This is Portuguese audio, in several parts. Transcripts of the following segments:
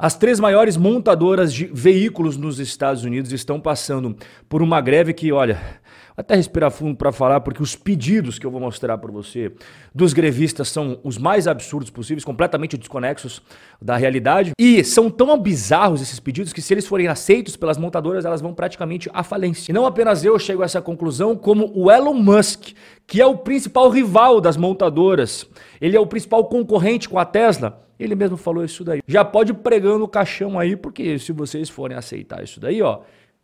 As três maiores montadoras de veículos nos Estados Unidos estão passando por uma greve que, olha, até respirar fundo para falar, porque os pedidos que eu vou mostrar para você dos grevistas são os mais absurdos possíveis, completamente desconexos da realidade. E são tão bizarros esses pedidos que, se eles forem aceitos pelas montadoras, elas vão praticamente à falência. E não apenas eu chego a essa conclusão, como o Elon Musk, que é o principal rival das montadoras, ele é o principal concorrente com a Tesla. Ele mesmo falou isso daí. Já pode pregando o caixão aí, porque se vocês forem aceitar isso daí, ó,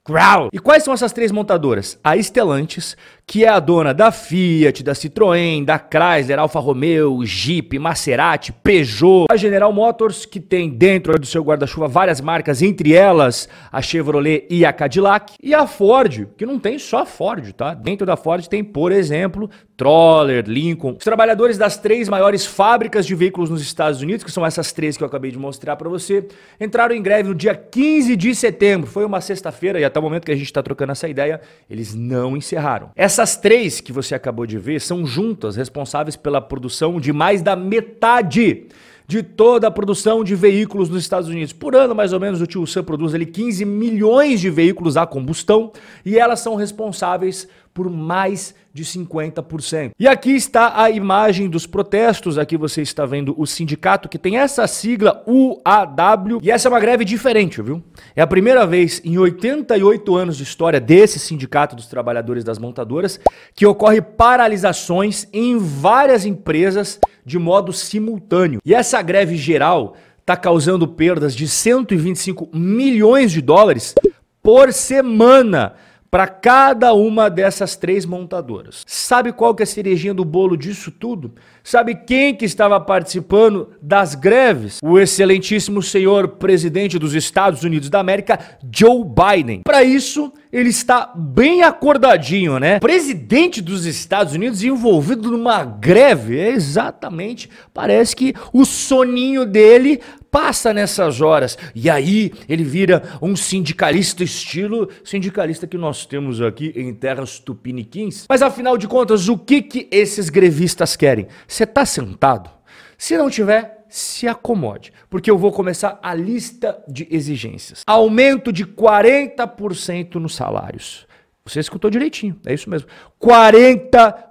Growl. E quais são essas três montadoras? A Stellantis, que é a dona da Fiat, da Citroën, da Chrysler, Alfa Romeo, Jeep, Maserati, Peugeot. A General Motors, que tem dentro do seu guarda-chuva várias marcas, entre elas a Chevrolet e a Cadillac. E a Ford, que não tem só Ford, tá? Dentro da Ford tem, por exemplo, Troller, Lincoln. Os trabalhadores das três maiores fábricas de veículos nos Estados Unidos, que são essas três que eu acabei de mostrar para você, entraram em greve no dia 15 de setembro. Foi uma sexta-feira e até o momento que a gente está trocando essa ideia, eles não encerraram. Essas três que você acabou de ver são juntas responsáveis pela produção de mais da metade de toda a produção de veículos nos Estados Unidos. Por ano, mais ou menos, o Tio Sam produz ali 15 milhões de veículos a combustão e elas são responsáveis por mais de 50%. E aqui está a imagem dos protestos. Aqui você está vendo o sindicato que tem essa sigla UAW. E essa é uma greve diferente, viu? É a primeira vez em 88 anos de história desse sindicato dos trabalhadores das montadoras que ocorre paralisações em várias empresas de modo simultâneo. E essa greve geral está causando perdas de 125 milhões de dólares por semana para cada uma dessas três montadoras. Sabe qual que é a cerejinha do bolo disso tudo? Sabe quem que estava participando das greves? O excelentíssimo senhor presidente dos Estados Unidos da América, Joe Biden. Para isso, ele está bem acordadinho, né? Presidente dos Estados Unidos envolvido numa greve, é exatamente, parece que o soninho dele passa nessas horas. E aí ele vira um sindicalista estilo sindicalista que nós temos aqui em terras tupiniquins. Mas afinal de contas, o que que esses grevistas querem? Você tá sentado? Se não tiver, se acomode, porque eu vou começar a lista de exigências. Aumento de 40% nos salários. Você escutou direitinho, é isso mesmo. 40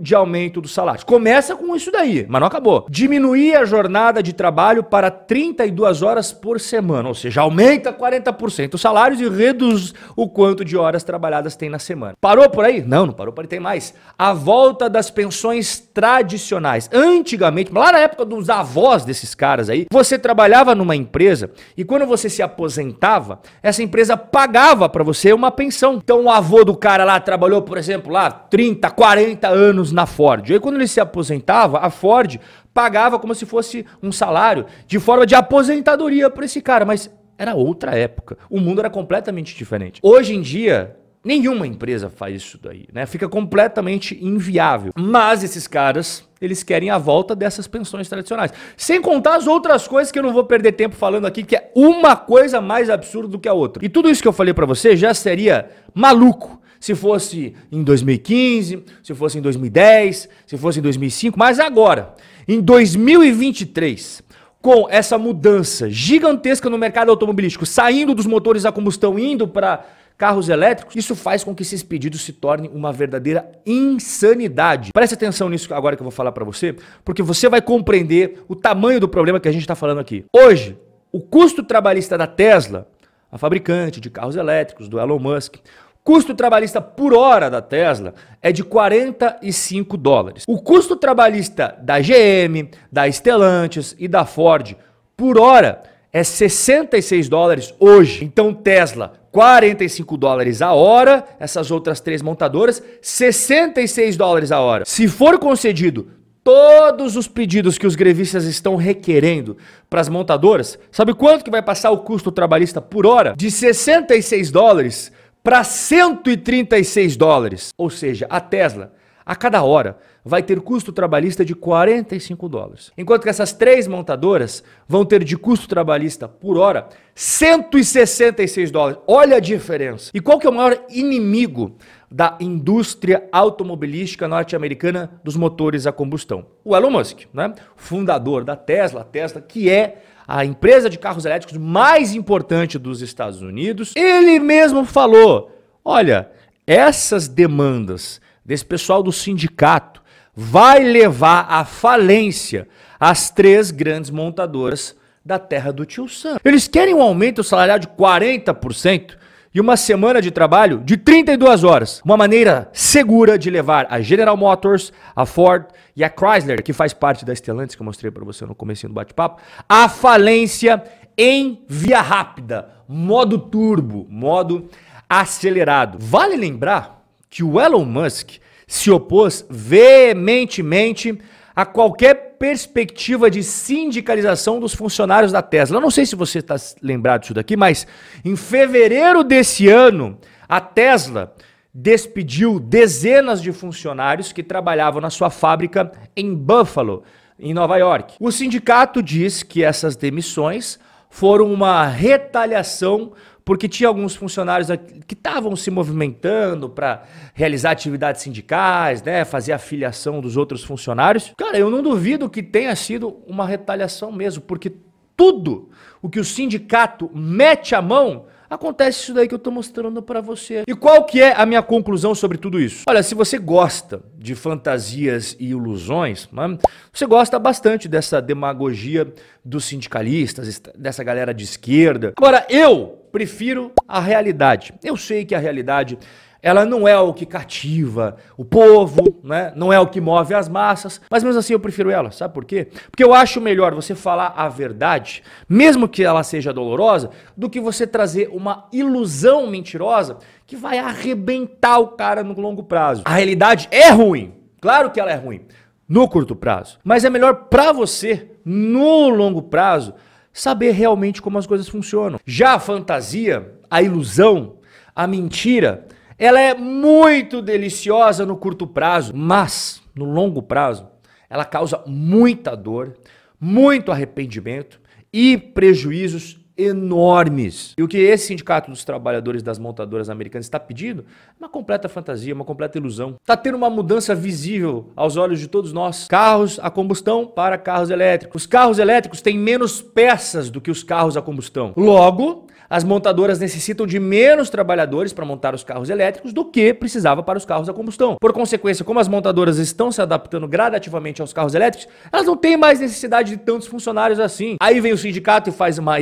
de aumento dos salários. Começa com isso daí, mas não acabou. Diminuir a jornada de trabalho para 32 horas por semana, ou seja, aumenta 40% os salários e reduz o quanto de horas trabalhadas tem na semana. Parou por aí? Não, não parou por aí, tem mais. A volta das pensões tradicionais. Antigamente, lá na época dos avós desses caras aí, você trabalhava numa empresa e quando você se aposentava, essa empresa pagava para você uma pensão. Então o avô do cara lá trabalhou, por exemplo, lá 30, 40 40 anos na Ford. E aí, quando ele se aposentava, a Ford pagava como se fosse um salário de forma de aposentadoria para esse cara. Mas era outra época. O mundo era completamente diferente. Hoje em dia, nenhuma empresa faz isso daí, né? Fica completamente inviável. Mas esses caras, eles querem a volta dessas pensões tradicionais. Sem contar as outras coisas que eu não vou perder tempo falando aqui, que é uma coisa mais absurda do que a outra. E tudo isso que eu falei para você já seria maluco se fosse em 2015, se fosse em 2010, se fosse em 2005, mas agora, em 2023, com essa mudança gigantesca no mercado automobilístico, saindo dos motores a combustão, indo para carros elétricos, isso faz com que esses pedidos se tornem uma verdadeira insanidade. Preste atenção nisso agora que eu vou falar para você, porque você vai compreender o tamanho do problema que a gente está falando aqui. Hoje, o custo trabalhista da Tesla, a fabricante de carros elétricos do Elon Musk, Custo trabalhista por hora da Tesla é de 45 dólares. O custo trabalhista da GM, da Stellantis e da Ford por hora é 66 dólares hoje. Então Tesla 45 dólares a hora, essas outras três montadoras 66 dólares a hora. Se for concedido todos os pedidos que os grevistas estão requerendo para as montadoras, sabe quanto que vai passar o custo trabalhista por hora? De 66 dólares para 136 dólares. Ou seja, a Tesla, a cada hora, vai ter custo trabalhista de 45 dólares. Enquanto que essas três montadoras vão ter de custo trabalhista por hora 166 dólares. Olha a diferença. E qual que é o maior inimigo da indústria automobilística norte-americana dos motores a combustão? O Elon Musk, né? Fundador da Tesla, Tesla que é a empresa de carros elétricos mais importante dos Estados Unidos, ele mesmo falou: olha, essas demandas desse pessoal do sindicato vai levar à falência as três grandes montadoras da terra do tio Sam. Eles querem um aumento salarial de 40% e uma semana de trabalho de 32 horas. Uma maneira segura de levar a General Motors, a Ford e a Chrysler, que faz parte da Stellantis que eu mostrei para você no começo do bate-papo, à falência em via rápida, modo turbo, modo acelerado. Vale lembrar que o Elon Musk se opôs veementemente a qualquer perspectiva de sindicalização dos funcionários da Tesla. Eu não sei se você está lembrado disso daqui, mas em fevereiro desse ano, a Tesla despediu dezenas de funcionários que trabalhavam na sua fábrica em Buffalo, em Nova York. O sindicato diz que essas demissões foram uma retaliação porque tinha alguns funcionários que estavam se movimentando para realizar atividades sindicais, né, fazer a filiação dos outros funcionários. Cara, eu não duvido que tenha sido uma retaliação mesmo, porque tudo o que o sindicato mete a mão acontece isso daí que eu estou mostrando para você. E qual que é a minha conclusão sobre tudo isso? Olha, se você gosta de fantasias e ilusões, né, você gosta bastante dessa demagogia dos sindicalistas, dessa galera de esquerda. Agora, eu prefiro a realidade. Eu sei que a realidade ela não é o que cativa o povo, né? não é o que move as massas, mas mesmo assim eu prefiro ela, sabe por quê? Porque eu acho melhor você falar a verdade, mesmo que ela seja dolorosa, do que você trazer uma ilusão mentirosa que vai arrebentar o cara no longo prazo. A realidade é ruim, claro que ela é ruim no curto prazo, mas é melhor para você no longo prazo saber realmente como as coisas funcionam. Já a fantasia, a ilusão, a mentira, ela é muito deliciosa no curto prazo, mas no longo prazo ela causa muita dor, muito arrependimento e prejuízos enormes. E o que esse sindicato dos trabalhadores das montadoras americanas está pedindo é uma completa fantasia, uma completa ilusão. Está tendo uma mudança visível aos olhos de todos nós. Carros a combustão para carros elétricos. Os carros elétricos têm menos peças do que os carros a combustão. Logo, as montadoras necessitam de menos trabalhadores para montar os carros elétricos do que precisava para os carros a combustão. Por consequência, como as montadoras estão se adaptando gradativamente aos carros elétricos, elas não têm mais necessidade de tantos funcionários assim. Aí vem o sindicato e faz uma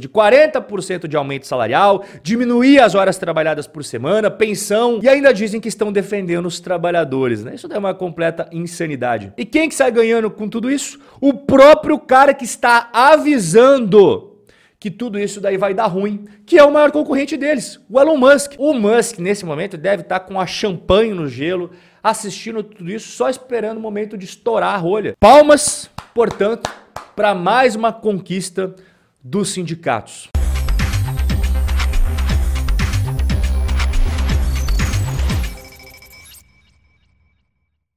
de 40% de aumento salarial, diminuir as horas trabalhadas por semana, pensão e ainda dizem que estão defendendo os trabalhadores, né? Isso é uma completa insanidade. E quem que sai ganhando com tudo isso? O próprio cara que está avisando que tudo isso daí vai dar ruim, que é o maior concorrente deles, o Elon Musk. O Musk, nesse momento, deve estar com a champanhe no gelo, assistindo tudo isso, só esperando o momento de estourar a rolha. Palmas, portanto, para mais uma conquista dos sindicatos.